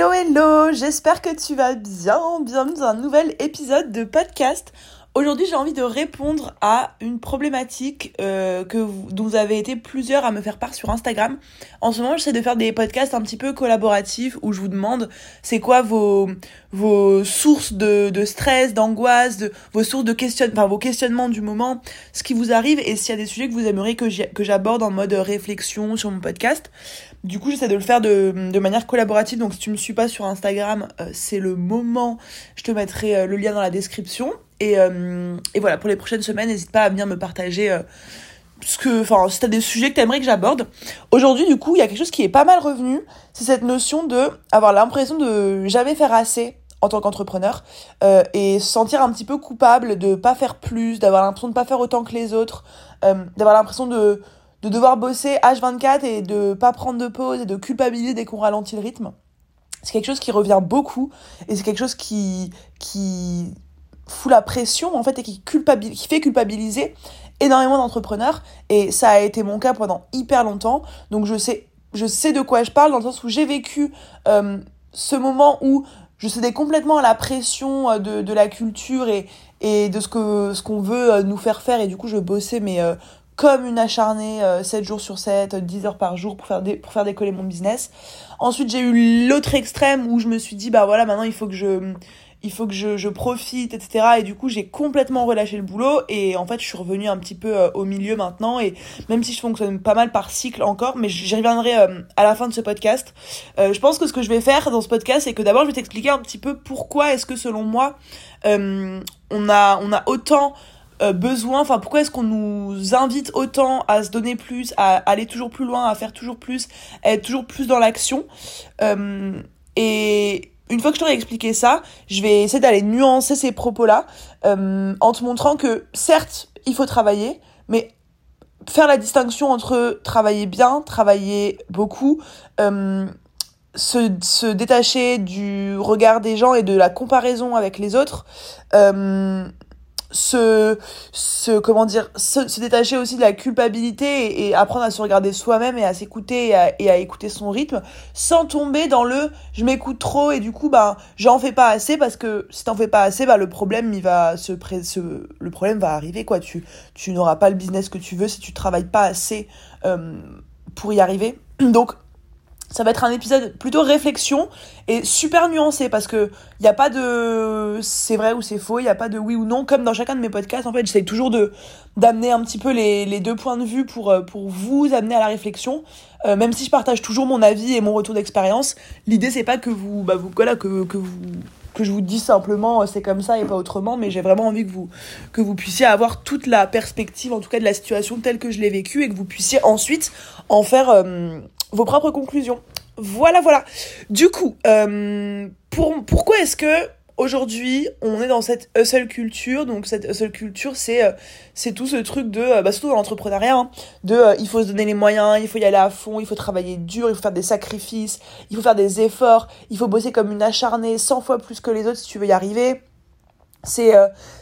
Hello, hello, j'espère que tu vas bien, bienvenue dans un nouvel épisode de podcast. Aujourd'hui, j'ai envie de répondre à une problématique euh, que vous, dont vous avez été plusieurs à me faire part sur Instagram. En ce moment, j'essaie de faire des podcasts un petit peu collaboratifs où je vous demande c'est quoi vos, vos sources de, stress, d'angoisse, de, vos sources de enfin vos questionnements du moment, ce qui vous arrive et s'il y a des sujets que vous aimeriez que j'aborde en mode réflexion sur mon podcast. Du coup, j'essaie de le faire de, manière collaborative. Donc, si tu me suis pas sur Instagram, euh, c'est le moment. Je te mettrai euh, le lien dans la description. Et, euh, et voilà, pour les prochaines semaines, n'hésite pas à venir me partager ce que, enfin, si t'as des sujets que t'aimerais que j'aborde. Aujourd'hui, du coup, il y a quelque chose qui est pas mal revenu, c'est cette notion de avoir l'impression de jamais faire assez en tant qu'entrepreneur et se sentir un petit peu coupable de pas faire plus, d'avoir l'impression de pas faire autant que les autres, d'avoir l'impression de de devoir bosser H24 et de pas prendre de pause et de culpabiliser dès qu'on ralentit le rythme. C'est quelque chose qui revient beaucoup et c'est quelque chose qui qui fout la pression en fait et qui, culpabilise, qui fait culpabiliser énormément d'entrepreneurs et ça a été mon cas pendant hyper longtemps donc je sais je sais de quoi je parle dans le sens où j'ai vécu euh, ce moment où je cédais complètement à la pression euh, de, la culture et, et de ce que ce qu'on veut euh, nous faire faire et du coup je bossais mais comme une acharnée 7 jours sur 7, 10 heures par jour pour faire, pour faire décoller mon business. Ensuite, j'ai eu l'autre extrême où je me suis dit, bah voilà, maintenant il faut que je, il faut que je, je profite, etc. Et du coup, j'ai complètement relâché le boulot et en fait, je suis revenue un petit peu euh, au milieu maintenant. Et même si je fonctionne pas mal par cycle encore, mais j'y reviendrai euh, à la fin de ce podcast. Euh, je pense que ce que je vais faire dans ce podcast, c'est que d'abord, je vais t'expliquer un petit peu pourquoi est-ce que selon moi, on a, on a autant besoin, enfin pourquoi est-ce qu'on nous invite autant à se donner plus, à aller toujours plus loin, à faire toujours plus, à être toujours plus dans l'action? et une fois que je t'aurai expliqué ça, je vais essayer d'aller nuancer ces propos-là euh, en te montrant que certes, il faut travailler, mais faire la distinction entre travailler bien, travailler beaucoup, euh, se, se détacher du regard des gens et de la comparaison avec les autres, euh, se, se comment dire se, détacher aussi de la culpabilité et, apprendre à se regarder soi-même et à s'écouter et à, et à, écouter son rythme sans tomber dans le je m'écoute trop et du coup bah j'en fais pas assez parce que si t'en fais pas assez bah le problème il va se, se le problème va arriver quoi. Tu tu n'auras pas le business que tu veux si tu travailles pas assez euh, pour y arriver. Donc ça va être un épisode plutôt réflexion et super nuancé parce que il y a pas de c'est vrai ou c'est faux, il y a pas de oui ou non comme dans chacun de mes podcasts en fait, j'essaie toujours de d'amener un petit peu les, les deux points de vue pour euh, pour vous amener à la réflexion. Euh, même si je partage toujours mon avis et mon retour d'expérience, l'idée c'est pas que vous bah vous voilà que que vous que je vous dis simplement euh, c'est comme ça et pas autrement, mais j'ai vraiment envie que vous, que vous puissiez avoir toute la perspective, en tout cas de la situation telle que je l'ai vécue, et que vous puissiez ensuite en faire vos propres conclusions. Voilà, voilà. Du coup, euh, pour, pourquoi est-ce que aujourd'hui, on est dans cette hustle culture? Donc cette hustle culture, c'est euh, c'est tout ce truc de, euh, bah, surtout dans l'entrepreneuriat, hein, de euh, il faut se donner les moyens, il faut y aller à fond, il faut travailler dur, il faut faire des sacrifices, il faut faire des efforts, il faut bosser comme une acharnée 100 fois plus que les autres si tu veux y arriver. C'est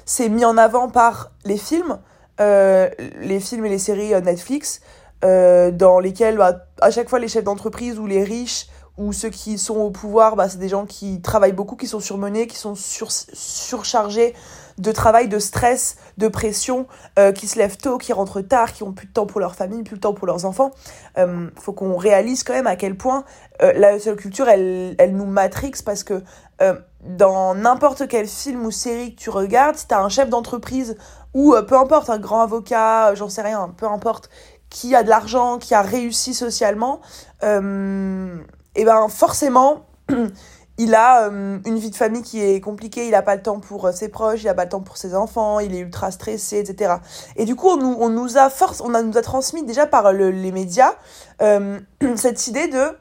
c'est mis en avant par les films, les films et les séries Netflix, dans lesquels bah, à chaque fois les chefs d'entreprise ou les riches ou ceux qui sont au pouvoir, bah, c'est des gens qui travaillent beaucoup, qui sont surmenés, qui sont sur, surchargés de travail, de stress, de pression, euh, qui se lèvent tôt, qui rentrent tard, qui ont plus de temps pour leur famille, plus de temps pour leurs enfants. Euh, faut qu'on réalise quand même à quel point euh, la seule culture, elle, elle nous matrix parce que euh, dans n'importe quel film ou série que tu regardes, si t'as un chef d'entreprise ou peu importe, un grand avocat, j'en sais rien, peu importe, qui a de l'argent, qui a réussi socialement, et ben forcément, il a euh, une vie de famille qui est compliquée, il n'a pas le temps pour euh, ses proches, il n'a pas le temps pour ses enfants, il est ultra stressé, etc. Et du coup, on nous, on nous a force, on nous a transmis déjà par le, les médias euh, cette idée de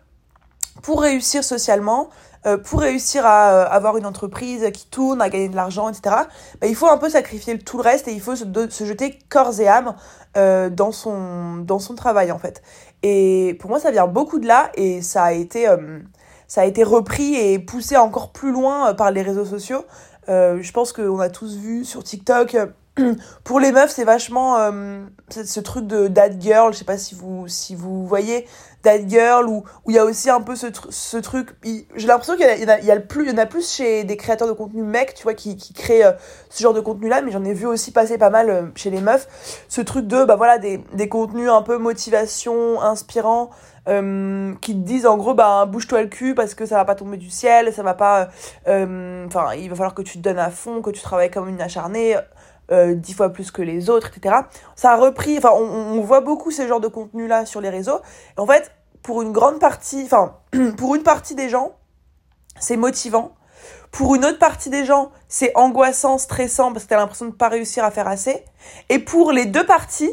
pour réussir socialement, euh, pour réussir à euh, avoir une entreprise qui tourne, à gagner de l'argent, etc., bah, il faut un peu sacrifier tout le reste et il faut se, jeter corps et âme euh, dans, son, dans son travail, en fait. Et pour moi, ça vient beaucoup de là et ça a été, euh, ça a été repris et poussé encore plus loin euh, par les réseaux sociaux. Euh, je pense qu'on a tous vu sur TikTok pour les meufs, c'est vachement euh, ce truc de dad girl, je sais pas si vous si vous voyez dad girl ou où il y a aussi un peu ce, truc j'ai l'impression qu'il y, a, plus il y en a plus chez des créateurs de contenu mecs, tu vois qui qui créent euh, ce genre de contenu là, mais j'en ai vu aussi passer pas mal euh, chez les meufs, ce truc de bah voilà des des contenus un peu motivation, inspirants qui te disent en gros bah bouge-toi le cul parce que ça va pas tomber du ciel, ça va pas enfin il va falloir que tu te donnes à fond, que tu travailles comme une acharnée euh, dix fois plus que les autres, etc. Ça a repris, enfin, on, voit beaucoup ce genre de contenu-là sur les réseaux. en fait, pour une grande partie, enfin, pour une partie des gens, c'est motivant. Pour une autre partie des gens, c'est angoissant, stressant, parce que t'as l'impression de pas réussir à faire assez. Et pour les deux parties,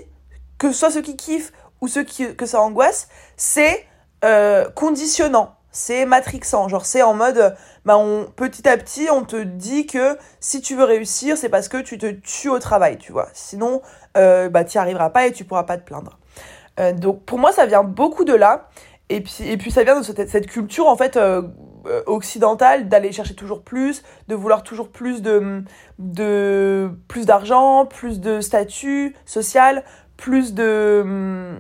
que ce soit ceux qui kiffent ou ceux qui, que ça angoisse, c'est euh, conditionnant c'est matrixant. Genre, c'est en mode, bah, on, petit à petit, on te dit que si tu veux réussir, c'est parce que tu te tues au travail, tu vois. Sinon, euh, bah, tu n'y arriveras pas et tu pourras pas te plaindre. Euh, donc, pour moi, ça vient beaucoup de là. Et puis, et puis ça vient de cette, cette culture, en fait, euh, occidentale d'aller chercher toujours plus, de vouloir toujours plus de, de plus d'argent, plus de statut social, plus de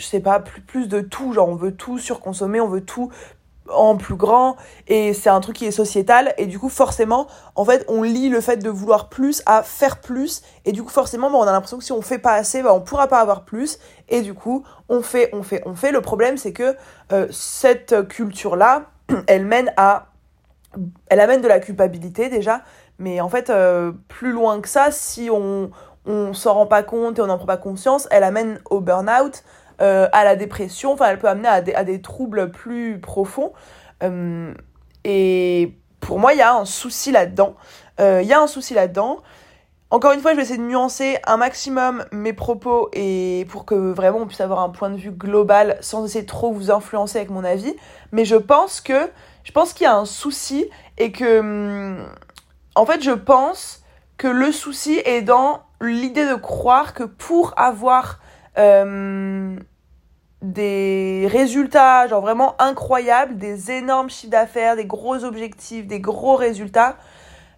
je sais pas, plus, plus de tout, genre on veut tout surconsommer, on veut tout en plus grand et c'est un truc qui est sociétal et du coup forcément en fait on lie le fait de vouloir plus à faire plus et du coup forcément bah, on a l'impression que si on fait pas assez bah, on pourra pas avoir plus et du coup on fait on fait on fait. Le problème c'est que euh, cette culture là elle mène à elle amène de la culpabilité déjà mais en fait euh, plus loin que ça si on on s'en rend pas compte et on n'en prend pas conscience elle amène au burn-out euh, à la dépression, enfin elle peut amener à des, troubles plus profonds. Euh, et pour moi, il y a un souci là-dedans. Euh, il y a un souci là-dedans. Encore une fois, je vais essayer de nuancer un maximum mes propos et pour que vraiment on puisse avoir un point de vue global sans essayer de trop vous influencer avec mon avis. Mais je pense que je pense qu'il y a un souci et que hum, en fait, je pense que le souci est dans l'idée de croire que pour avoir euh, des résultats genre vraiment incroyables, des énormes chiffres d'affaires, des gros objectifs, des gros résultats,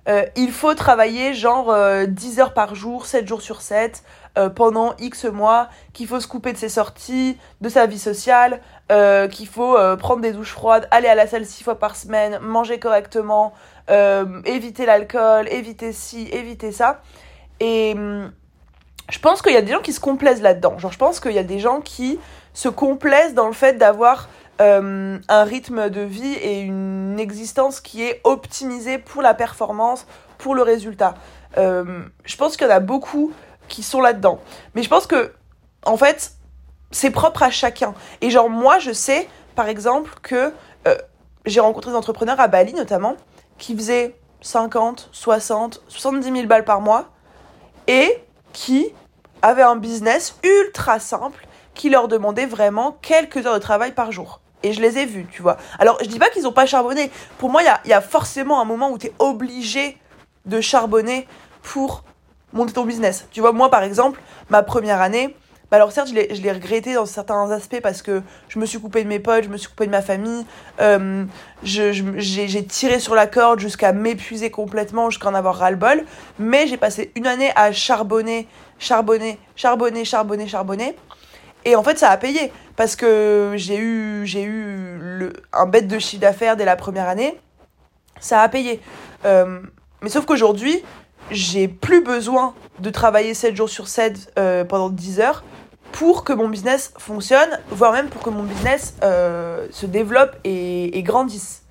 euh, il faut travailler genre 10 euh, heures par jour, 7 jours sur 7, euh, pendant X mois, qu'il faut se couper de ses sorties, de sa vie sociale, qu'il faut prendre des douches froides, aller à la salle 6 fois par semaine, manger correctement, éviter l'alcool, éviter ci, éviter ça. Et hum, je pense qu'il y a des gens qui se complaisent là-dedans. Genre, je pense qu'il y a des gens qui se complaisent dans le fait d'avoir euh, un rythme de vie et une existence qui est optimisée pour la performance, pour le résultat. Euh, je pense qu'il y en a beaucoup qui sont là-dedans. Mais je pense que, en fait, c'est propre à chacun. Et genre, moi, je sais, par exemple, que euh, j'ai rencontré des entrepreneurs à Bali, notamment, qui faisaient 50, 60, 70 000 balles par mois et qui avaient un business ultra simple qui leur demandaient vraiment quelques heures de travail par jour. Et je les ai vus, tu vois. Alors, je dis pas qu'ils ont pas charbonné. Pour moi, il y a, y a, forcément un moment où tu es obligé de charbonner pour monter ton business. Tu vois, moi, par exemple, ma première année, bah alors certes, je l'ai regretté dans certains aspects parce que je me suis coupé de mes potes, je me suis coupé de ma famille, euh, j'ai tiré sur la corde jusqu'à m'épuiser complètement, jusqu'à en avoir ras-le-bol. Mais j'ai passé une année à charbonner, charbonner, charbonner, charbonner, charbonner. Et en fait, ça a payé parce que j'ai eu, j'ai eu un bête de chiffre d'affaires dès la première année. Ça a payé. Euh, mais sauf qu'aujourd'hui, j'ai plus besoin de travailler 7 jours sur 7 euh, pendant 10 heures pour que mon business fonctionne, voire même pour que mon business euh, se développe et, et grandisse.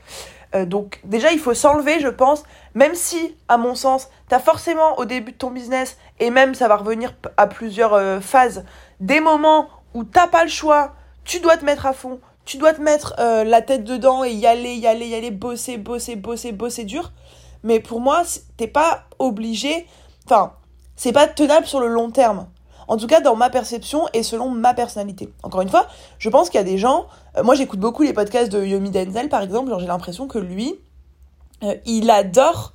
donc déjà, il faut s'enlever, je pense, même si, à mon sens, tu as forcément au début de ton business, et même ça va revenir à plusieurs phases, des moments où t'as pas le choix, tu dois te mettre à fond, tu dois te mettre euh, la tête dedans et y aller, y aller, y aller, bosser, bosser, bosser, bosser dur. Mais pour moi, t'es pas obligé, enfin, c'est pas tenable sur le long terme. En tout cas, dans ma perception et selon ma personnalité. Encore une fois, je pense qu'il y a des gens. Euh, moi, j'écoute beaucoup les podcasts de Yomi Denzel, par exemple. J'ai l'impression que lui, euh, il adore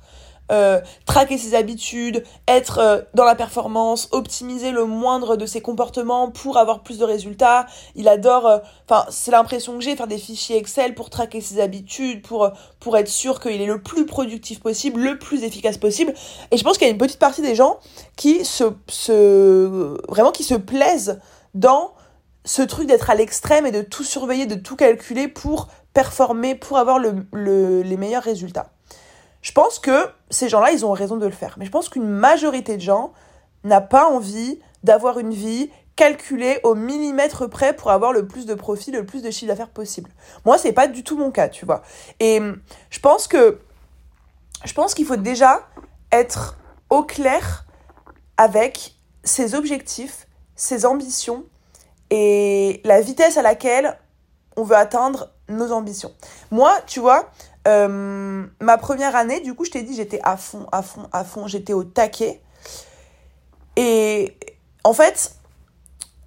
euh, traquer ses habitudes, être euh, dans la performance, optimiser le moindre de ses comportements pour avoir plus de résultats. Il adore, euh, enfin, c'est l'impression que j'ai, faire des fichiers Excel pour traquer ses habitudes, pour, pour être sûr qu'il est le plus productif possible, le plus efficace possible. Et je pense qu'il y a une petite partie des gens qui se, se vraiment qui se plaisent dans ce truc d'être à l'extrême et de tout surveiller, de tout calculer pour performer, pour avoir le, les meilleurs résultats. Je pense que ces gens-là, ils ont raison de le faire. Mais je pense qu'une majorité de gens n'a pas envie d'avoir une vie calculée au millimètre près pour avoir le plus de profit, le plus de chiffre d'affaires possible. Moi, c'est pas du tout mon cas, tu vois. Et je pense que je pense qu'il faut déjà être au clair avec ses objectifs, ses ambitions et la vitesse à laquelle on veut atteindre nos ambitions. Moi, tu vois, euh, ma première année, du coup, je t'ai dit, j'étais à fond, à fond, à fond, j'étais au taquet. Et en fait,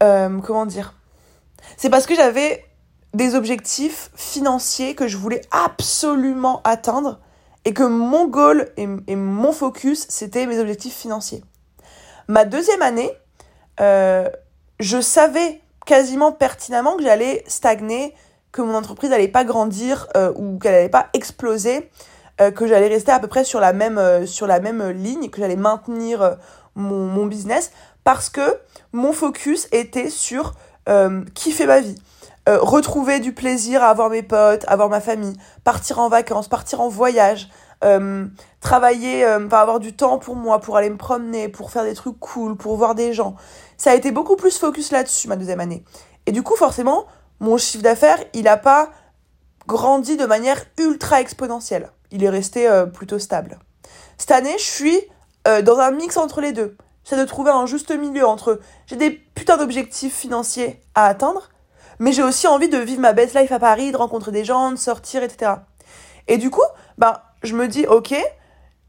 euh, comment dire? C'est parce que j'avais des objectifs financiers que je voulais absolument atteindre et que mon goal et, mon focus, c'était mes objectifs financiers. Ma deuxième année, euh, je savais quasiment pertinemment que j'allais stagner, que mon entreprise n'allait pas grandir euh, ou qu'elle n'allait pas exploser, euh, que j'allais rester à peu près sur la même, euh, sur la même ligne, que j'allais maintenir mon, mon, business, parce que mon focus était sur kiffer ma vie. retrouver du plaisir à avoir mes potes, avoir ma famille, partir en vacances, partir en voyage, travailler, avoir du temps pour moi, pour aller me promener, pour faire des trucs cool, pour voir des gens. Ça a été beaucoup plus focus là-dessus ma deuxième année. Et du coup, forcément, mon chiffre d'affaires, il n'a pas grandi de manière ultra exponentielle. Il est resté euh, plutôt stable. Cette année, je suis euh, dans un mix entre les deux. C'est de trouver un juste milieu entre j'ai des putains d'objectifs financiers à atteindre, mais j'ai aussi envie de vivre ma best life à Paris, de rencontrer des gens, de sortir, etc. Et du coup, bah, je me dis, ok,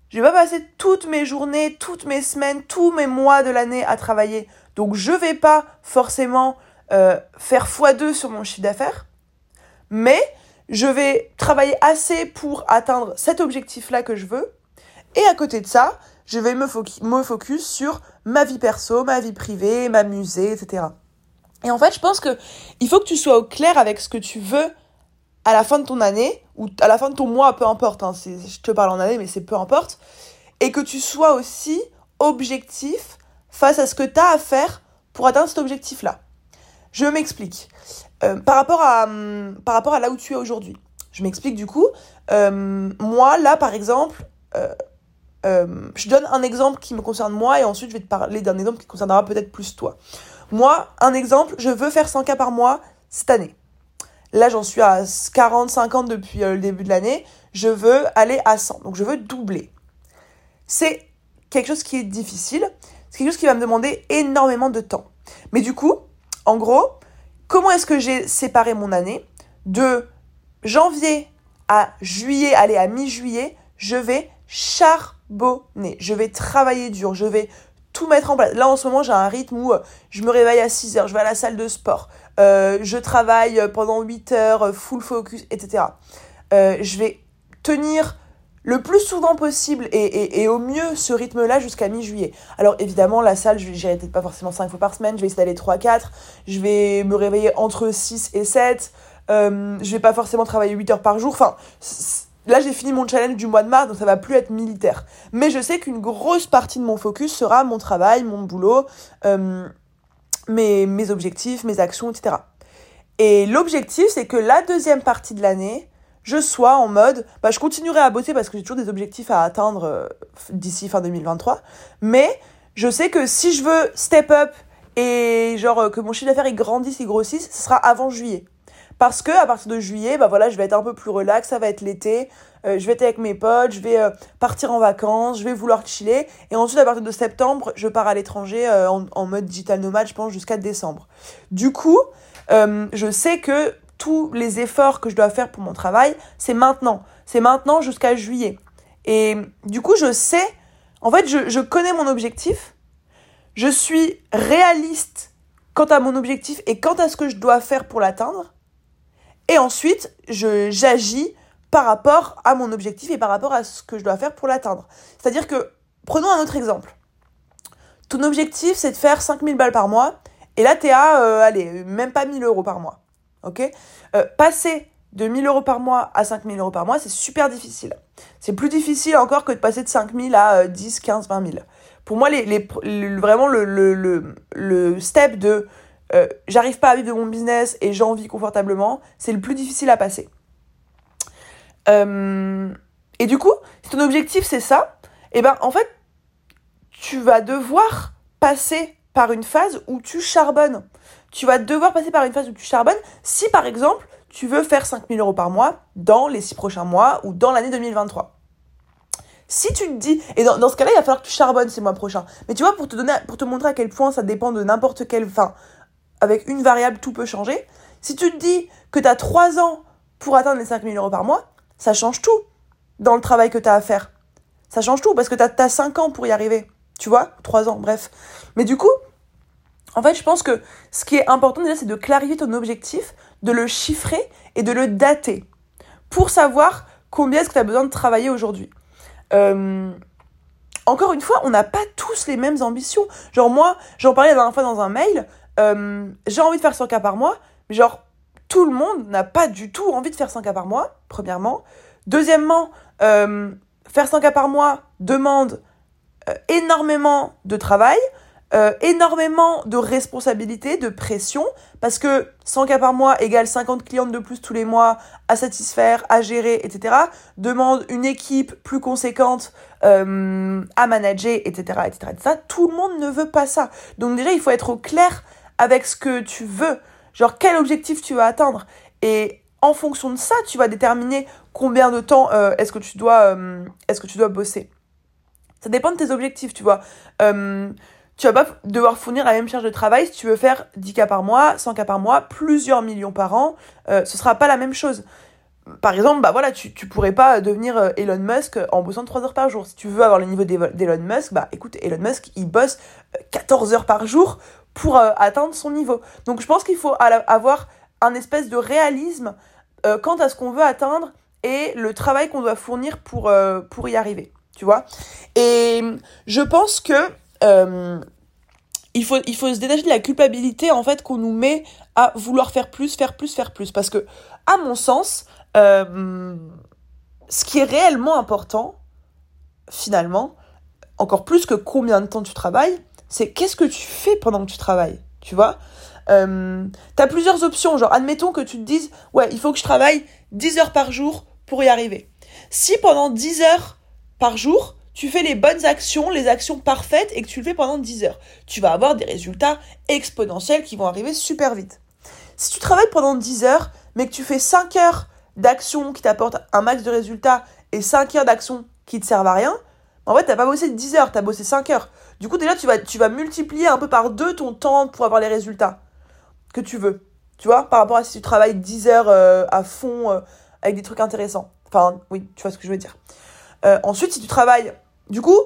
je vais pas passer toutes mes journées, toutes mes semaines, tous mes mois de l'année à travailler. Donc je vais pas forcément euh, faire x2 sur mon chiffre d'affaires, mais je vais travailler assez pour atteindre cet objectif-là que je veux. Et à côté de ça, je vais me, focus sur ma vie perso, ma vie privée, m'amuser, etc. Et en fait, je pense que il faut que tu sois au clair avec ce que tu veux à la fin de ton année, ou à la fin de ton mois, peu importe, hein, je te parle en année, mais c'est peu importe, et que tu sois aussi objectif face à ce que tu as à faire pour atteindre cet objectif-là. Je m'explique. Euh, par, rapport à, hum, par rapport à là où tu es aujourd'hui. Je m'explique du coup. Euh, moi, là, par exemple, euh, je donne un exemple qui me concerne moi et ensuite je vais te parler d'un exemple qui concernera peut-être plus toi. Moi, un exemple, je veux faire 100 cas par mois cette année. Là, j'en suis à 40, 50 depuis le début de l'année. Je veux aller à 100. Donc, je veux doubler. C'est quelque chose qui est difficile. C'est quelque chose qui va me demander énormément de temps. Mais du coup, en gros, comment est-ce que j'ai séparé mon année? De janvier à juillet, aller à mi-juillet, je vais charbonner. Je vais travailler dur. Je vais tout mettre en place. Là, en ce moment, j'ai un rythme où euh, je me réveille à 6 heures, je vais à la salle de sport, euh, je travaille pendant 8 heures, euh, full focus, etc. je vais tenir le plus souvent possible et, et, et au mieux ce rythme-là jusqu'à mi-juillet. Alors évidemment, la salle, je n'irai peut-être pas forcément 5 fois par semaine, je vais d'aller 3-4, je vais me réveiller entre 6 et 7, euh, je vais pas forcément travailler 8 heures par jour, enfin Là, j'ai fini mon challenge du mois de mars, donc ça va plus être militaire. Mais je sais qu'une grosse partie de mon focus sera mon travail, mon boulot, euh, mes, mes objectifs, mes actions, etc. Et l'objectif, c'est que la deuxième partie de l'année, je sois en mode, bah, je continuerai à bosser parce que j'ai toujours des objectifs à atteindre euh, d'ici fin 2023. Mais je sais que si je veux step up et genre euh, que mon chiffre d'affaires grandisse et grossisse, ce sera avant juillet. Parce que à partir de juillet, bah voilà, je vais être un peu plus relax, ça va être l'été, euh, je vais être avec mes potes, je vais partir en vacances, je vais vouloir chiller. Et ensuite, à partir de septembre, je pars à l'étranger euh, en, mode digital nomade, je pense, jusqu'à décembre. Du coup, je sais que tous les efforts que je dois faire pour mon travail, c'est maintenant. C'est maintenant jusqu'à juillet. Et du coup, je sais, en fait, je, connais mon objectif. Je suis réaliste quant à mon objectif et quant à ce que je dois faire pour l'atteindre. Et ensuite, j'agis par rapport à mon objectif et par rapport à ce que je dois faire pour l'atteindre. C'est-à-dire que, prenons un autre exemple. Ton objectif, c'est de faire 5000 balles par mois, et là, tu es à, euh, allez, même pas 1000 euros par mois. Ok? Euh, Passer de 1000 euros par mois à 5000 euros par mois, c'est super difficile. C'est plus difficile encore que de passer de 5000 à 10, 15, 20 000. Pour moi, les, les, vraiment le, le, le, step de euh, j'arrive pas à vivre de mon business et j'en vis confortablement, c'est le plus difficile à passer. Euh, et du coup, si ton objectif c'est ça, et eh ben en fait, tu vas devoir passer par une phase où tu charbonnes. Tu vas devoir passer par une phase où tu charbonnes si par exemple tu veux faire 5000 euros par mois dans les 6 prochains mois ou dans l'année 2023. Si tu te dis, et dans, ce cas-là, il va falloir que tu charbonnes ces mois prochains. Mais tu vois, pour te, donner, montrer à quel point ça dépend de n'importe quelle fin, avec une variable, tout peut changer. Si tu te dis que tu as 3 ans pour atteindre les 5000 euros par mois, ça change tout dans le travail que tu as à faire. Ça change tout parce que tu as, 5 ans pour y arriver. Tu vois? 3 ans, bref. Mais du coup, en fait, je pense que ce qui est important déjà, c'est de clarifier ton objectif, de le chiffrer et de le dater pour savoir combien est-ce que tu as besoin de travailler aujourd'hui. Euh, encore une fois, on n'a pas tous les mêmes ambitions. Genre moi, j'en parlais la dernière fois dans un mail, euh, j'ai envie de faire 100 cas par mois, mais genre tout le monde n'a pas du tout envie de faire 100 cas par mois, premièrement. Deuxièmement, euh, faire 100 cas par mois demande énormément de travail. Euh, énormément de responsabilités, de pression, parce que 100 cas par mois égale 50 clientes de plus tous les mois à satisfaire, à gérer, etc., demande une équipe plus conséquente euh, à manager, etc., etc., etc. Tout le monde ne veut pas ça. Donc déjà, il faut être au clair avec ce que tu veux, genre quel objectif tu vas atteindre? Et en fonction de ça, tu vas déterminer combien de temps euh, est-ce que tu dois, est-ce que tu dois bosser. Ça dépend de tes objectifs, tu vois tu vas pas devoir fournir la même charge de travail si tu veux faire 10 cas par mois, 100 cas par mois, plusieurs millions par an, euh, ce sera pas la même chose. Par exemple, bah voilà, tu, tu pourrais pas devenir euh, Elon Musk en bossant 3 heures par jour. Si tu veux avoir le niveau d'Elon Musk, bah écoute, Elon Musk, il bosse 14 euh, heures par jour pour atteindre son niveau. Donc je pense qu'il faut avoir un espèce de réalisme quant à ce qu'on veut atteindre et le travail qu'on doit fournir pour, pour y arriver. Tu vois? Et je pense que euh, il faut, il faut se détacher de la culpabilité en fait qu'on nous met à vouloir faire plus, faire plus, faire plus. Parce que, à mon sens, euh, ce qui est réellement important, finalement, encore plus que combien de temps tu travailles, c'est qu'est-ce que tu fais pendant que tu travailles, tu vois? Euh, T'as plusieurs options, genre admettons que tu te dises, ouais, il faut que je travaille 10 heures par jour pour y arriver. Si pendant 10 heures par jour, tu fais les bonnes actions, les actions parfaites et que tu le fais pendant 10 heures. Tu vas avoir des résultats exponentiels qui vont arriver super vite. Si tu travailles pendant 10 heures, mais que tu fais 5 heures d'actions qui t'apportent un max de résultats et 5 heures d'actions qui te servent à rien, en fait, t'as pas bossé 10 heures, t'as bossé 5 heures. Du coup, déjà, tu vas, tu vas multiplier un peu par deux ton temps pour avoir les résultats que tu veux. Tu vois, par rapport à si tu travailles 10 heures euh, à fond euh, avec des trucs intéressants. Enfin, oui, tu vois ce que je veux dire. Euh, ensuite, si tu travailles, du coup,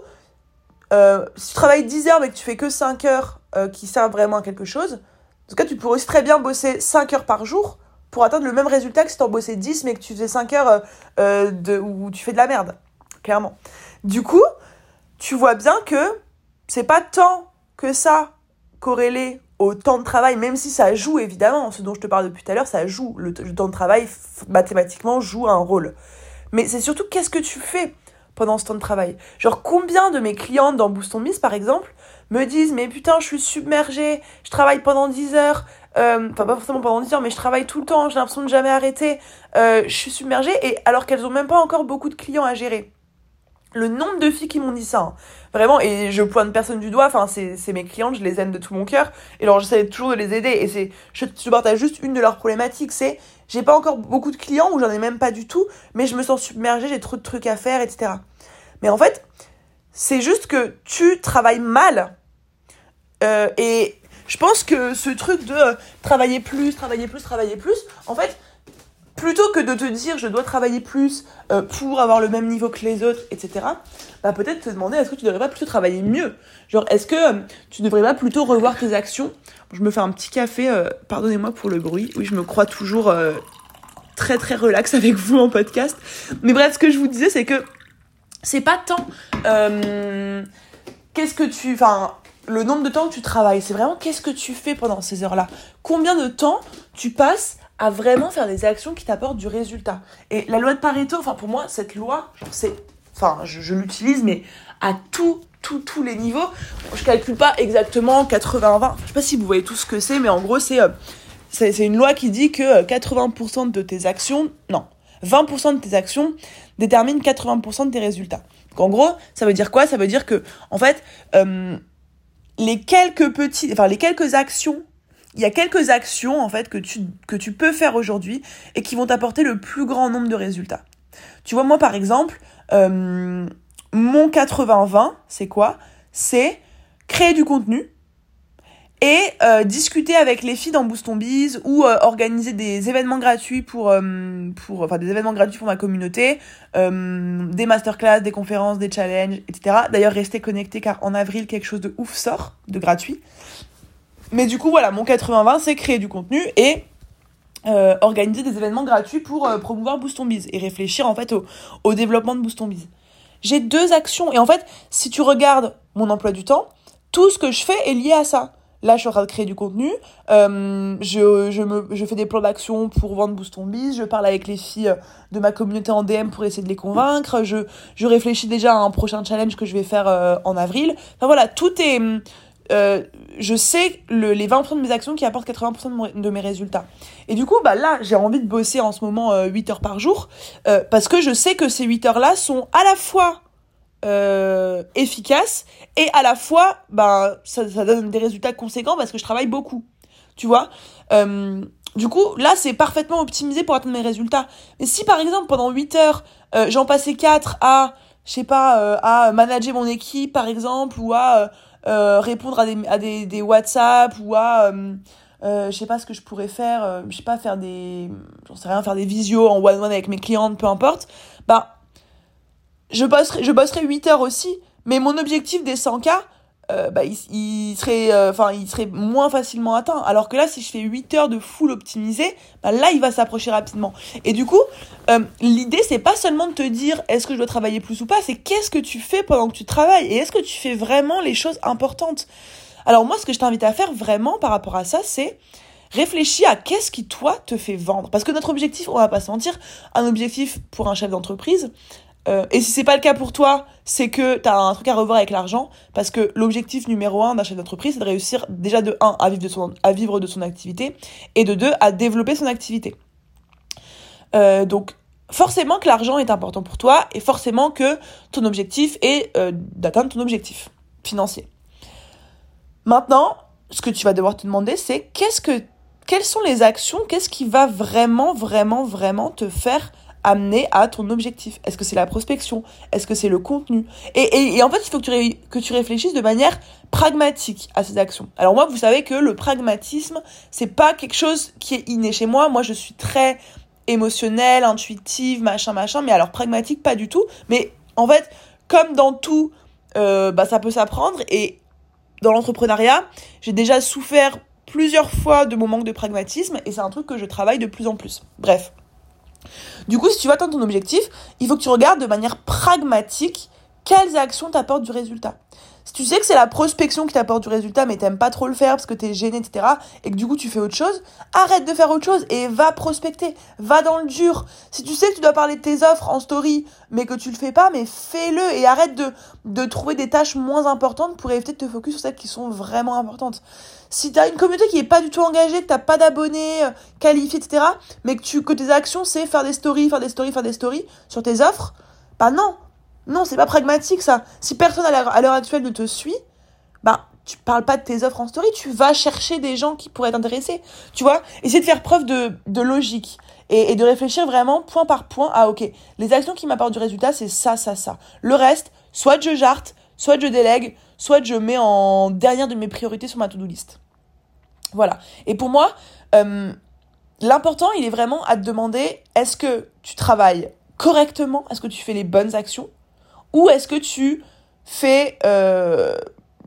euh, si tu travailles 10 heures mais que tu fais que 5 heures euh, qui servent vraiment à quelque chose, en tout cas, tu pourrais aussi très bien bosser 5 heures par jour pour atteindre le même résultat que si tu en bossais 10 mais que tu faisais 5 heures de, où tu fais de la merde, clairement. Du coup, tu vois bien que c'est pas tant que ça corrélé au temps de travail, même si ça joue évidemment, ce dont je te parle depuis tout à l'heure, ça joue, le temps de travail mathématiquement joue un rôle. Mais c'est surtout qu'est-ce que tu fais? Pendant ce temps de travail. Genre, combien de mes clientes dans Boost on Miss, par exemple, me disent Mais putain, je suis submergée, je travaille pendant 10 heures, euh, enfin, pas forcément pendant 10 heures, mais je travaille tout le temps, j'ai l'impression de jamais arrêter, euh, je suis submergée, et alors qu'elles ont même pas encore beaucoup de clients à gérer. Le nombre de filles qui m'ont dit ça, hein. vraiment, et je pointe personne du doigt, enfin, c'est mes clientes, je les aime de tout mon cœur, et alors j'essaie toujours de les aider, et c'est, je, je partage juste une de leurs problématiques, c'est j'ai pas encore beaucoup de clients ou j'en ai même pas du tout, mais je me sens submergée, j'ai trop de trucs à faire, etc. Mais en fait, c'est juste que tu travailles mal. Euh, et je pense que ce truc de euh, travailler plus, travailler plus, travailler plus, en fait, plutôt que de te dire je dois travailler plus euh, pour avoir le même niveau que les autres, etc., bah peut-être te demander est-ce que tu devrais pas plutôt travailler mieux? Genre, est-ce que tu devrais pas plutôt revoir tes actions? Je me fais un petit café, pardonnez-moi pour le bruit, oui, je me crois toujours très très relax avec vous en podcast. Mais bref, ce que je vous disais, c'est que c'est pas tant euh, qu'est-ce que tu, enfin, le nombre de temps que tu travailles, c'est vraiment qu'est-ce que tu fais pendant ces heures-là? Combien de temps tu passes à vraiment faire des actions qui t'apportent du résultat. Et la loi de Pareto, enfin pour moi, cette loi, c'est, enfin je, l'utilise, mais à tout, tout, tous les niveaux. Je calcule pas exactement 80-20. Je sais pas si vous voyez tout ce que c'est, mais en gros c'est, euh, c'est, une loi qui dit que 80% de tes actions, non, 20% de tes actions déterminent 80% de tes résultats. Donc en gros, ça veut dire quoi? Ça veut dire que, en fait, euh, les quelques petits, enfin les quelques actions il y a quelques actions en fait que tu, peux faire aujourd'hui et qui vont t'apporter le plus grand nombre de résultats. Tu vois, moi par exemple, euh, mon 80-20, c'est quoi? C'est créer du contenu et euh, discuter avec les filles dans Boost ou euh, organiser des événements gratuits pour, des événements gratuits pour ma communauté, des masterclass, des conférences, des challenges, etc. D'ailleurs, restez connectés car en avril quelque chose de ouf sort, de gratuit. Mais du coup, voilà, mon 80-20, c'est créer du contenu et euh, organiser des événements gratuits pour euh, promouvoir Boost Biz et réfléchir en fait au, développement de Boost Biz. J'ai deux actions et en fait, si tu regardes mon emploi du temps, tout ce que je fais est lié à ça. Là, je suis en train de créer du contenu, euh, je, je, me, je fais des plans d'action pour vendre Boost Biz, je parle avec les filles de ma communauté en DM pour essayer de les convaincre, je, je réfléchis déjà à un prochain challenge que je vais faire en avril. Enfin voilà, tout est euh, je sais le, les 20% de mes actions qui apportent 80% de, mes résultats. Et du coup, bah là, j'ai envie de bosser en ce moment 8 euh, heures par jour, euh, parce que je sais que ces 8 heures-là sont à la fois efficaces et à la fois, bah, ça, ça, donne des résultats conséquents parce que je travaille beaucoup. Tu vois? Du coup, là, c'est parfaitement optimisé pour atteindre mes résultats. Mais si, par exemple, pendant 8 heures, j'en passais 4 à, je sais pas, à manager mon équipe, par exemple, ou à euh, répondre à des, à des, des WhatsApp ou à euh, euh, je sais pas ce que je pourrais faire euh, je sais pas faire des j'en sais rien faire des visios en one one avec mes clientes peu importe. Bah je bosserai je bosserai 8 heures aussi mais mon objectif des 100K euh, bah, il, serait euh, il serait moins facilement atteint. Alors que là si je fais 8 heures de full optimisé bah, là il va s'approcher rapidement. Et du coup euh, l'idée c'est pas seulement de te dire est-ce que je dois travailler plus ou pas c'est qu'est-ce que tu fais pendant que tu travailles et est-ce que tu fais vraiment les choses importantes. Alors moi ce que je t'invite à faire vraiment par rapport à ça c'est réfléchis à qu'est-ce qui toi te fait vendre. Parce que notre objectif on va pas se mentir un objectif pour un chef d'entreprise euh, et si c'est pas le cas pour toi, c'est que tu as un truc à revoir avec l'argent, parce que l'objectif numéro un d'un chef d'entreprise, c'est de réussir déjà de 1 à vivre de son, activité, et de 2 à développer son activité. Euh, donc forcément que l'argent est important pour toi, et forcément que ton objectif est euh, d'atteindre ton objectif financier. Maintenant, ce que tu vas devoir te demander, c'est qu'est-ce que, quelles sont les actions, qu'est-ce qui va vraiment, vraiment, vraiment te faire amener à ton objectif Est-ce que c'est la prospection? Est-ce que c'est le contenu? Et, en fait, il faut que tu, que tu réfléchisses de manière pragmatique à ces actions. Alors moi, vous savez que le pragmatisme, c'est pas quelque chose qui est inné chez moi. Moi, je suis très émotionnelle, intuitive, machin, machin. Mais alors pragmatique, pas du tout. Mais en fait, comme dans tout, euh, bah, ça peut s'apprendre. Et dans l'entrepreneuriat, j'ai déjà souffert plusieurs fois de mon manque de pragmatisme et c'est un truc que je travaille de plus en plus. Bref. Du coup, si tu veux atteindre ton objectif, il faut que tu regardes de manière pragmatique quelles actions t'apportent du résultat. Si tu sais que c'est la prospection qui t'apporte du résultat, mais t'aimes pas trop le faire parce que t'es gêné, etc., et que du coup tu fais autre chose, arrête de faire autre chose et va prospecter, va dans le dur. Si tu sais que tu dois parler de tes offres en story, mais que tu le fais pas, mais fais-le et arrête de, de trouver des tâches moins importantes pour éviter de te focus sur celles qui sont vraiment importantes. Si t'as une communauté qui est pas du tout engagée, que t'as pas d'abonnés euh, qualifiés, etc., mais que tu, que tes actions c'est faire des stories, faire des stories, faire des stories sur tes offres, bah non, non, c'est pas pragmatique ça. Si personne à l'heure actuelle ne te suit, bah tu parles pas de tes offres en story, tu vas chercher des gens qui pourraient t'intéresser. Tu vois? Essayer de faire preuve de, logique et, et, de réfléchir vraiment point par point à ok, les actions qui m'apportent du résultat, c'est ça, ça, ça. Le reste, soit je jarte, soit je délègue, soit je mets en dernière de mes priorités sur ma to-do list. Voilà. Et pour moi, euh, l'important, il est vraiment à te demander est-ce que tu travailles correctement? Est-ce que tu fais les bonnes actions? Ou est-ce que tu fais euh,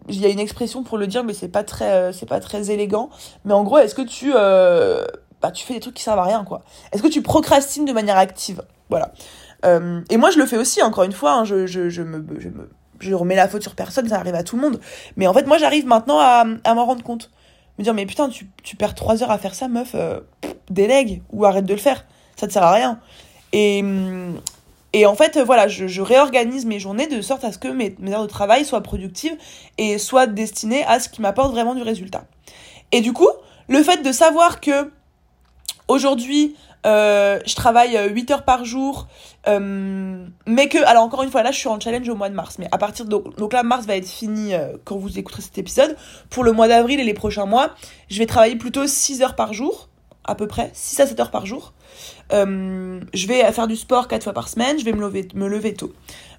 il y a une expression pour le dire mais c'est pas très euh, c'est pas très élégant mais en gros est-ce que tu bah, tu fais des trucs qui servent à rien, quoi? Est-ce que tu procrastines de manière active? Voilà. Et moi, je le fais aussi, encore une fois, hein, je, je, je, me, je, me, je remets la faute sur personne, ça arrive à tout le monde. Mais en fait, moi, j'arrive maintenant à, à m'en rendre compte. Me dire, mais putain, tu, tu perds trois heures à faire ça, meuf, euh, délègue ou arrête de le faire. Ça te sert à rien. Et, et en fait, voilà, je, je, réorganise mes journées de sorte à ce que mes, mes heures de travail soient productives et soient destinées à ce qui m'apporte vraiment du résultat. Et du coup, le fait de savoir que aujourd'hui, euh, je travaille 8 heures par jour, euh, mais que, alors encore une fois, là je suis en challenge au mois de mars, mais à partir de, donc là mars va être fini euh, quand vous écouterez cet épisode. Pour le mois d'avril et les prochains mois, je vais travailler plutôt 6 heures par jour, à peu près, 6 à 7 heures par jour. Euh, je vais faire du sport 4 fois par semaine, je vais me lever, me lever tôt.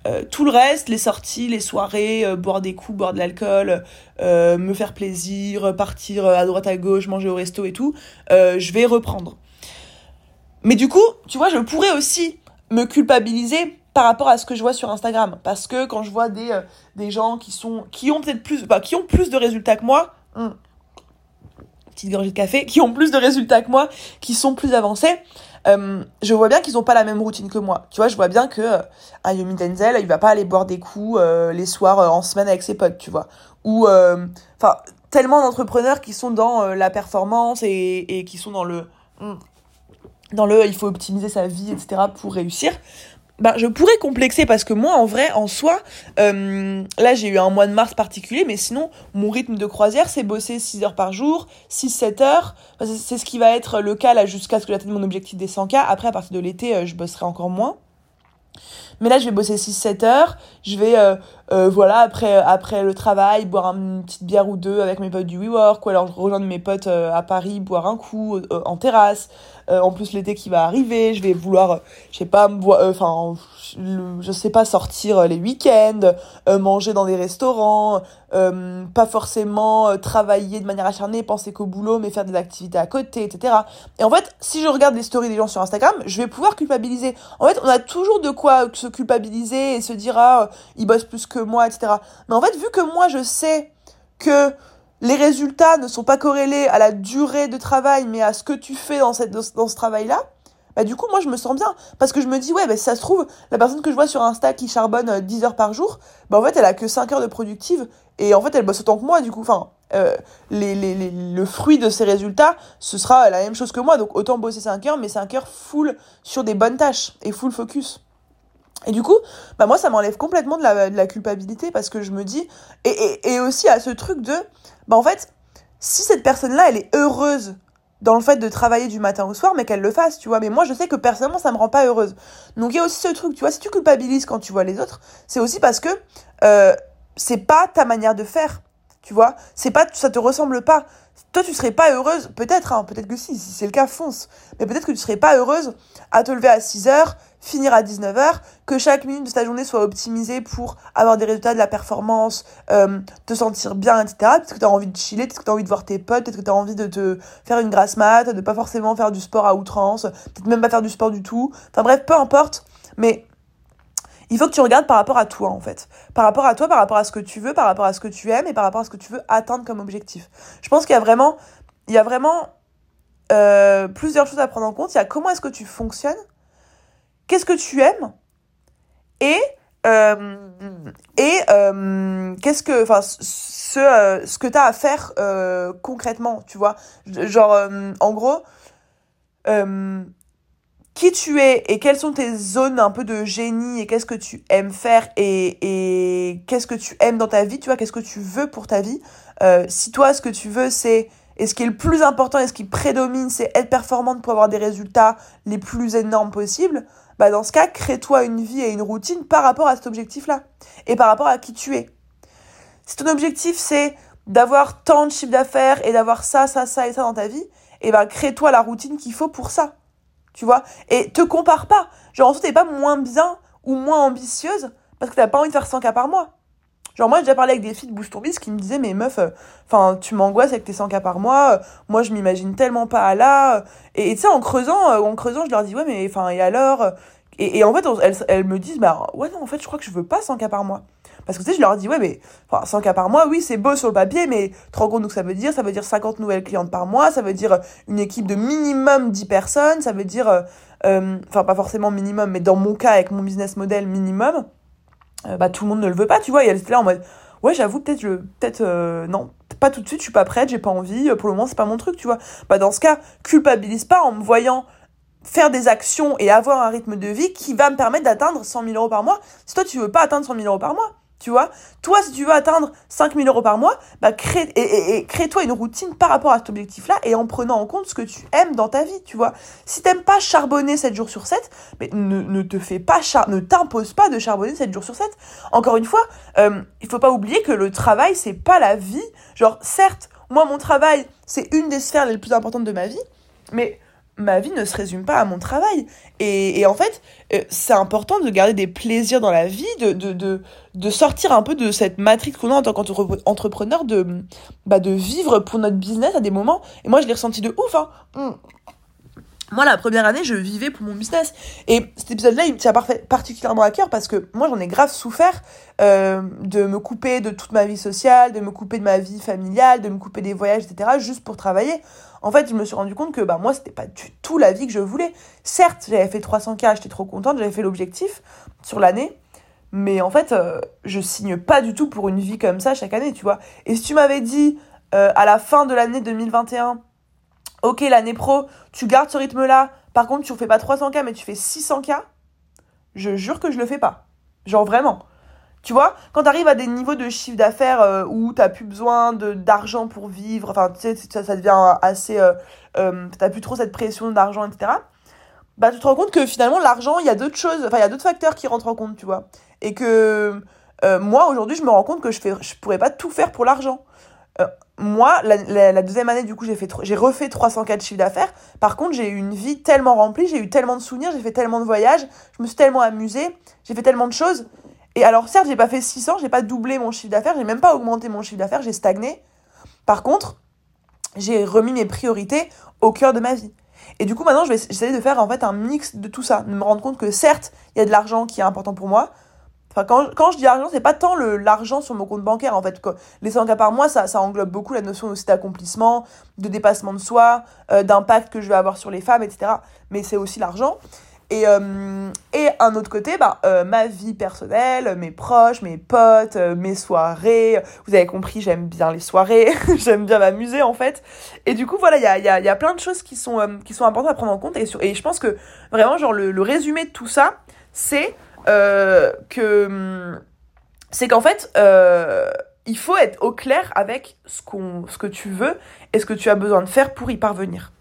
Euh, tout le reste, les sorties, les soirées, euh, boire des coups, boire de l'alcool, euh, me faire plaisir, partir à droite à gauche, manger au resto et tout, je vais reprendre. Mais du coup, tu vois, je pourrais aussi me culpabiliser par rapport à ce que je vois sur Instagram. Parce que quand je vois des, des gens qui sont qui ont peut-être plus, bah, qui ont plus de résultats que moi, hum, petite gorgée de café, qui ont plus de résultats que moi, qui sont plus avancés, euh, je vois bien qu'ils ont pas la même routine que moi. Tu vois, je vois bien que euh, Ayumi Denzel, il va pas aller boire des coups euh, les soirs euh, en semaine avec ses potes, tu vois. Ou enfin tellement d'entrepreneurs qui sont dans la performance et, et qui sont dans le hmm, dans le il faut optimiser sa vie, etc. pour réussir bah, je pourrais complexer parce que moi, en vrai, en soi, euh, là, j'ai eu un mois de mars particulier, mais sinon, mon rythme de croisière, c'est bosser 6 heures par jour, 6-7 heures. c'est ce qui va être le cas là jusqu'à ce que j'atteigne mon objectif des 100K. Après, à partir de l'été, euh, je bosserai encore moins. Mais là, je vais bosser 6-7 heures. Je vais, euh, euh, voilà, après, après le travail, boire une petite bière ou deux avec mes potes du WeWork, ou alors rejoindre mes potes euh, à Paris, boire un coup en terrasse. en plus, l'été qui va arriver, je vais vouloir, je sais pas, enfin, je sais pas, sortir les week-ends, manger dans des restaurants, pas forcément travailler de manière acharnée, penser qu'au boulot, mais faire des activités à côté, etc. Et en fait, si je regarde les stories des gens sur Instagram, je vais pouvoir culpabiliser. En fait, on a toujours de quoi se culpabiliser et se dire, ah, ils bossent plus que moi, etc. Mais en fait, vu que moi, je sais que les résultats ne sont pas corrélés à la durée de travail, mais à ce que tu fais dans, cette, dans ce travail-là, bah du coup, moi, je me sens bien. Parce que je me dis, ouais, bah, si ça se trouve, la personne que je vois sur Insta qui charbonne 10 euh, heures par jour, bah en fait, elle a que 5 heures de productive. Et en fait, elle bosse autant que moi, du coup. Enfin, euh, les, le fruit de ces résultats, ce sera la même chose que moi. Donc, autant bosser 5 heures, mais 5 heures full sur des bonnes tâches et full focus. Et du coup, bah moi, ça m'enlève complètement de la, de la, culpabilité parce que je me dis, et, et, aussi à ce truc de, bah en fait, si cette personne-là, elle est heureuse dans le fait de travailler du matin au soir, mais qu'elle le fasse, tu vois. Mais moi, je sais que personnellement, ça me rend pas heureuse. Donc, il y a aussi ce truc, tu vois, si tu culpabilises quand tu vois les autres, c'est aussi parce que euh, c'est pas ta manière de faire, tu vois. C'est pas, ça te ressemble pas. Toi, tu serais pas heureuse, peut-être, hein, peut-être que si, si c'est le cas, fonce. Mais peut-être que tu serais pas heureuse à te lever à 6 heures, finir à 19h, que chaque minute de ta journée soit optimisée pour avoir des résultats de la performance, euh, te sentir bien, etc. Parce que tu as envie de chiller, peut-être que tu as envie de voir tes potes, peut-être que tu as envie de te faire une grasse mat, de pas forcément faire du sport à outrance, peut-être même pas faire du sport du tout. Enfin bref, peu importe. Mais il faut que tu regardes par rapport à toi, en fait. Par rapport à toi, par rapport à ce que tu veux, par rapport à ce que tu aimes et par rapport à ce que tu veux atteindre comme objectif. Je pense qu'il y a vraiment, il y a vraiment euh, plusieurs choses à prendre en compte. Il y a comment est-ce que tu fonctionnes qu'est-ce que tu aimes? Et euh, et euh, qu'est-ce que enfin ce euh, ce que tu as à faire euh, concrètement tu vois? Genre euh, en gros qui tu es et quelles sont tes zones un peu de génie et qu'est-ce que tu aimes faire et, et qu'est-ce que tu aimes dans ta vie, tu vois, qu'est-ce que tu veux pour ta vie? si toi, ce que tu veux, c'est, et ce qui est le plus important et ce qui prédomine, c'est être performante pour avoir des résultats les plus énormes possibles, bah dans ce cas, crée-toi une vie et une routine par rapport à cet objectif-là et par rapport à qui tu es. Si ton objectif c'est d'avoir tant de chiffre d'affaires et d'avoir ça, ça, ça et ça dans ta vie, et eh ben crée-toi la routine qu'il faut pour ça. Tu vois? Et te compare pas. Genre en fait, t'es pas moins bien ou moins ambitieuse parce que t'as pas envie de faire 100 cas par mois. Genre, moi, j'ai déjà parlé avec des filles de bouche tourbis qui me disaient, mais meuf, euh, enfin, tu m'angoisses avec tes 100 cas par mois, euh, moi, je m'imagine tellement pas là. Et tu sais, en creusant, euh, en creusant, je leur dis, ouais, mais enfin, et alors Et, et en fait, elles, elles me disent, bah ouais, non, en fait, je crois que je veux pas 100 cas par mois. Parce que tu sais, je leur dis, ouais, mais enfin, 100 cas par mois, oui, c'est beau sur le papier, mais tu te rends ça veut dire? Ça veut dire 50 nouvelles clientes par mois, ça veut dire une équipe de minimum 10 personnes, ça veut dire, euh, euh, enfin, pas forcément minimum, mais dans mon cas, avec mon business model minimum, euh, bah, tout le monde ne le veut pas, tu vois. Et elle était là en mode, ouais, j'avoue, peut-être, je, peut-être, non, pas tout de suite, je suis pas prête, j'ai pas envie, pour le moment, c'est pas mon truc, tu vois. Bah, dans ce cas, culpabilise pas en me voyant faire des actions et avoir un rythme de vie qui va me permettre d'atteindre 100 000 euros par mois. Si toi, tu veux pas atteindre 100 000 euros par mois, tu vois Toi, si tu veux atteindre 5000 euros par mois, bah crée, et, crée-toi une routine par rapport à cet objectif-là et en prenant en compte ce que tu aimes dans ta vie, tu vois Si t'aimes pas charbonner 7 jours sur 7, mais ne, te fais pas char ne t'impose pas de charbonner 7 jours sur 7. Encore une fois, euh, il faut pas oublier que le travail, c'est pas la vie. Genre, certes, moi, mon travail, c'est une des sphères les plus importantes de ma vie, mais ma vie ne se résume pas à mon travail. Et, et en fait, euh, c'est important de garder des plaisirs dans la vie, de, de, de, de sortir un peu de cette matrice qu'on a en tant qu'entrepreneur, de, bah, de vivre pour notre business à des moments. Et moi, je l'ai ressenti de ouf. Hein. Moi, la première année, je vivais pour mon business. Et cet épisode-là, il me tient particulièrement à cœur parce que moi, j'en ai grave souffert euh, de me couper de toute ma vie sociale, de me couper de ma vie familiale, de me couper des voyages, etc., juste pour travailler. En fait, je me suis rendu compte que bah, moi, c'était pas du tout la vie que je voulais. Certes, j'avais fait 300K, j'étais trop contente, j'avais fait l'objectif sur l'année. Mais en fait, euh, je signe pas du tout pour une vie comme ça chaque année, tu vois. Et si tu m'avais dit euh, à la fin de l'année 2021, ok, l'année pro, tu gardes ce rythme-là, par contre, tu ne fais pas 300K, mais tu fais 600K, je jure que je le fais pas. Genre vraiment. Tu vois, quand tu arrives à des niveaux de chiffre d'affaires euh, où tu plus besoin d'argent pour vivre, enfin, tu sais, ça, devient assez. Euh, euh, t'as plus trop cette pression d'argent, etc. Bah, tu te rends compte que finalement, l'argent, il y a d'autres choses, enfin, il y a d'autres facteurs qui rentrent en compte, tu vois. Et que moi, aujourd'hui, je me rends compte que je, fais, je pourrais pas tout faire pour l'argent moi, la, deuxième année, du coup, j'ai, fait, j'ai refait 304 chiffres d'affaires. Par contre, j'ai eu une vie tellement remplie, j'ai eu tellement de souvenirs, j'ai fait tellement de voyages, je me suis tellement amusée, j'ai fait tellement de choses. Et alors, certes, j'ai pas fait 600, j'ai pas doublé mon chiffre d'affaires, j'ai même pas augmenté mon chiffre d'affaires, j'ai stagné. Par contre, j'ai remis mes priorités au cœur de ma vie. Et du coup, maintenant, je vais essayer de faire en fait un mix de tout ça, de me rendre compte que certes, il y a de l'argent qui est important pour moi, Enfin, quand, quand je dis argent, c'est pas tant l'argent sur mon compte bancaire, en fait. Les 100 cas par mois, ça, ça englobe beaucoup la notion aussi d'accomplissement, de dépassement de soi, euh, d'impact que je vais avoir sur les femmes, etc. Mais c'est aussi l'argent. Et, euh, et un autre côté, bah, euh, ma vie personnelle, mes proches, mes potes, mes soirées. Vous avez compris, j'aime bien les soirées, j'aime bien m'amuser en fait. Et du coup, voilà, il y a, y, a, y a plein de choses qui sont, qui sont importantes à prendre en compte. Et, et je pense que vraiment, genre, le, le résumé de tout ça, c'est que hum, c'est qu'en fait, euh, il faut être au clair avec ce, qu'on, ce que tu veux et ce que tu as besoin de faire pour y parvenir.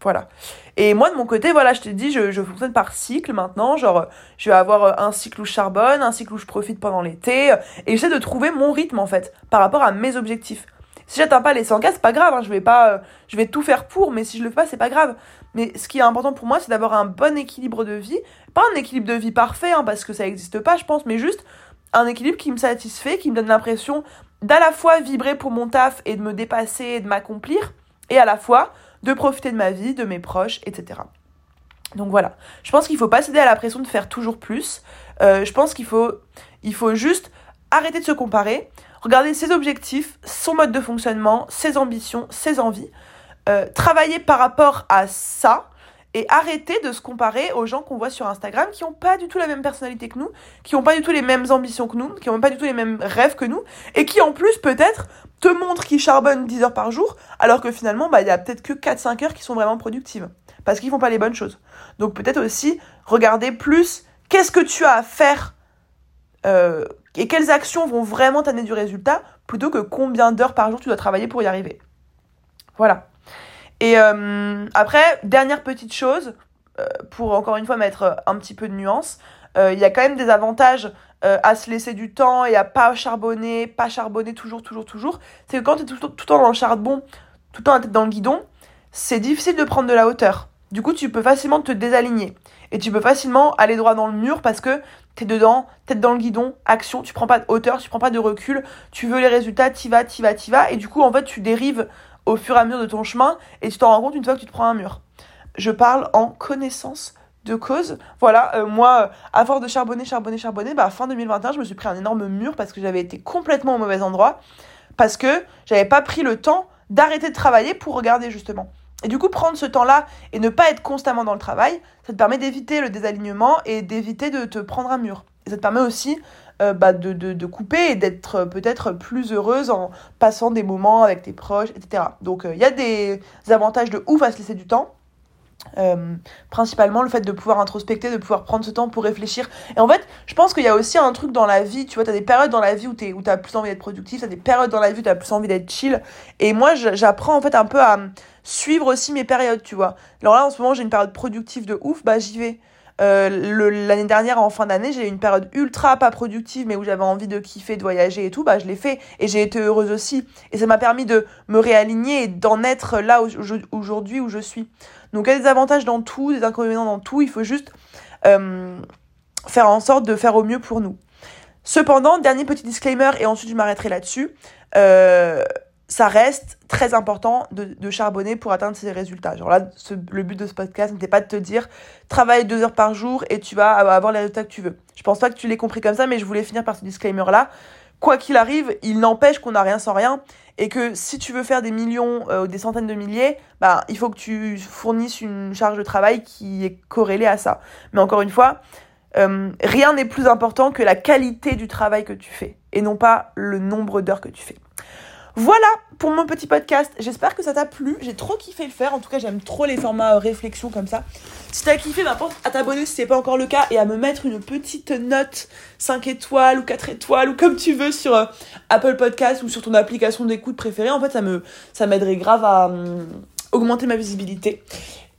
Voilà. Et moi, de mon côté, voilà, je t'ai dit, je, je fonctionne par cycle maintenant. Genre, je vais avoir un cycle où je charbonne, un cycle où je profite pendant l'été. Et j'essaie de trouver mon rythme, en fait, par rapport à mes objectifs. Si j'atteins pas les 100K, c'est pas grave, hein, je vais pas, euh, je vais tout faire pour, mais si je le fais pas, c'est pas grave. Mais ce qui est important pour moi, c'est d'avoir un bon équilibre de vie. Pas un équilibre de vie parfait, hein, parce que ça n'existe pas, je pense, mais juste un équilibre qui me satisfait, qui me donne l'impression d'à la fois vibrer pour mon taf et de me dépasser et de m'accomplir, et à la fois de profiter de ma vie, de mes proches, etc. Donc voilà, je pense qu'il faut pas céder à la pression de faire toujours plus. Euh, je pense qu'il faut, il faut juste arrêter de se comparer, regarder ses objectifs, son mode de fonctionnement, ses ambitions, ses envies, euh, travailler par rapport à ça et arrêter de se comparer aux gens qu'on voit sur Instagram qui n'ont pas du tout la même personnalité que nous, qui n'ont pas du tout les mêmes ambitions que nous, qui n'ont pas du tout les mêmes rêves que nous, et qui en plus peut-être te montrent qu'ils charbonnent 10 heures par jour, alors que finalement, bah, il y a peut-être que 4-5 heures qui sont vraiment productives, parce qu'ils font pas les bonnes choses. Donc peut-être aussi regarder plus qu'est-ce que tu as à faire euh, et quelles actions vont vraiment t'amener du résultat plutôt que combien d'heures par jour tu dois travailler pour y arriver. Voilà. Et euh, après, dernière petite chose, euh, pour encore une fois mettre un petit peu de nuance, il y a quand même des avantages à se laisser du temps et à pas charbonner, pas charbonner toujours, toujours, toujours. C'est que quand tu es tout, tout, le temps dans le charbon, tout le temps la tête dans le guidon, c'est difficile de prendre de la hauteur. Du coup, tu peux facilement te désaligner. Et tu peux facilement aller droit dans le mur parce que t'es dedans, tête dans le guidon, action, tu prends pas de hauteur, tu prends pas de recul, tu veux les résultats, t'y vas, t'y vas, t'y vas, et du coup, en fait, tu dérives au fur et à mesure de ton chemin et tu t'en rends compte une fois que tu te prends un mur. Je parle en connaissance de cause. Voilà, moi, à force de charbonner, charbonner, charbonner, bah, fin 2021, je me suis pris un énorme mur parce que j'avais été complètement au mauvais endroit. Parce que j'avais pas pris le temps d'arrêter de travailler pour regarder justement. Et du coup, prendre ce temps-là et ne pas être constamment dans le travail, ça te permet d'éviter le désalignement et d'éviter de te prendre un mur. Et ça te permet aussi euh, bah, de, de, de, couper et d'être euh, peut-être plus heureuse en passant des moments avec tes proches, etc. Donc il euh, y a des avantages de ouf à se laisser du temps. Principalement le fait de pouvoir introspecter, de pouvoir prendre ce temps pour réfléchir. Et en fait, je pense qu'il y a aussi un truc dans la vie, tu vois, t'as des périodes dans la vie où tu où as plus envie d'être productif, t'as des périodes dans la vie où t'as plus envie d'être chill. Et moi, j'apprends en fait un peu à suivre aussi mes périodes, tu vois. Alors là, en ce moment, j'ai une période productive de ouf, bah j'y vais. Euh, L'année dernière, en fin d'année, j'ai eu une période ultra pas productive, mais où j'avais envie de kiffer, de voyager et tout, bah je l'ai fait. Et j'ai été heureuse aussi. Et ça m'a permis de me réaligner et d'en être là aujourd'hui où je suis. Donc il y a des avantages dans tout, des inconvénients dans tout, il faut juste euh, faire en sorte de faire au mieux pour nous. Cependant, dernier petit disclaimer, et ensuite je m'arrêterai là-dessus, euh, ça reste très important de, charbonner pour atteindre ces résultats. Genre là, le but de ce podcast n'était pas de te dire travaille deux heures par jour et tu vas avoir les résultats que tu veux. Je pense pas que tu l'aies compris comme ça, mais je voulais finir par ce disclaimer-là. Quoi qu'il arrive, il n'empêche qu'on n'a rien sans rien et que si tu veux faire des millions euh, ou des centaines de milliers, bah, il faut que tu fournisses une charge de travail qui est corrélée à ça. Mais encore une fois, euh, rien n'est plus important que la qualité du travail que tu fais et non pas le nombre d'heures que tu fais. Voilà pour mon petit podcast. J'espère que ça t'a plu. J'ai trop kiffé le faire. En tout cas, j'aime trop les formats euh, réflexion comme ça. Si t'as kiffé, bah, pense à t'abonner si c'est pas encore le cas et à me mettre une petite note 5 étoiles ou 4 étoiles ou comme tu veux sur euh, Apple Podcast ou sur ton application d'écoute préférée. En fait, ça me ça m'aiderait grave à hum, augmenter ma visibilité.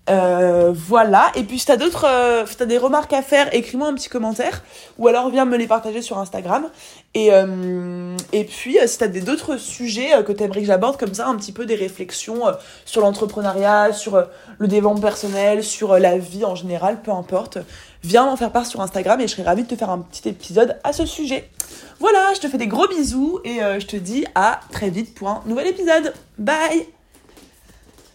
Euh, voilà. Et puis si t'as d'autres, euh, si t'as des remarques à faire, écris-moi un petit commentaire ou alors viens me les partager sur Instagram. Et euh, et puis si t'as d'autres sujets que t'aimerais que j'aborde comme ça, un petit peu des réflexions sur l'entrepreneuriat, sur le développement personnel, sur la vie en général, peu importe, viens m'en faire part sur Instagram et je serai ravie de te faire un petit épisode à ce sujet. Voilà, je te fais des gros bisous et je te dis à très vite pour un nouvel épisode. Bye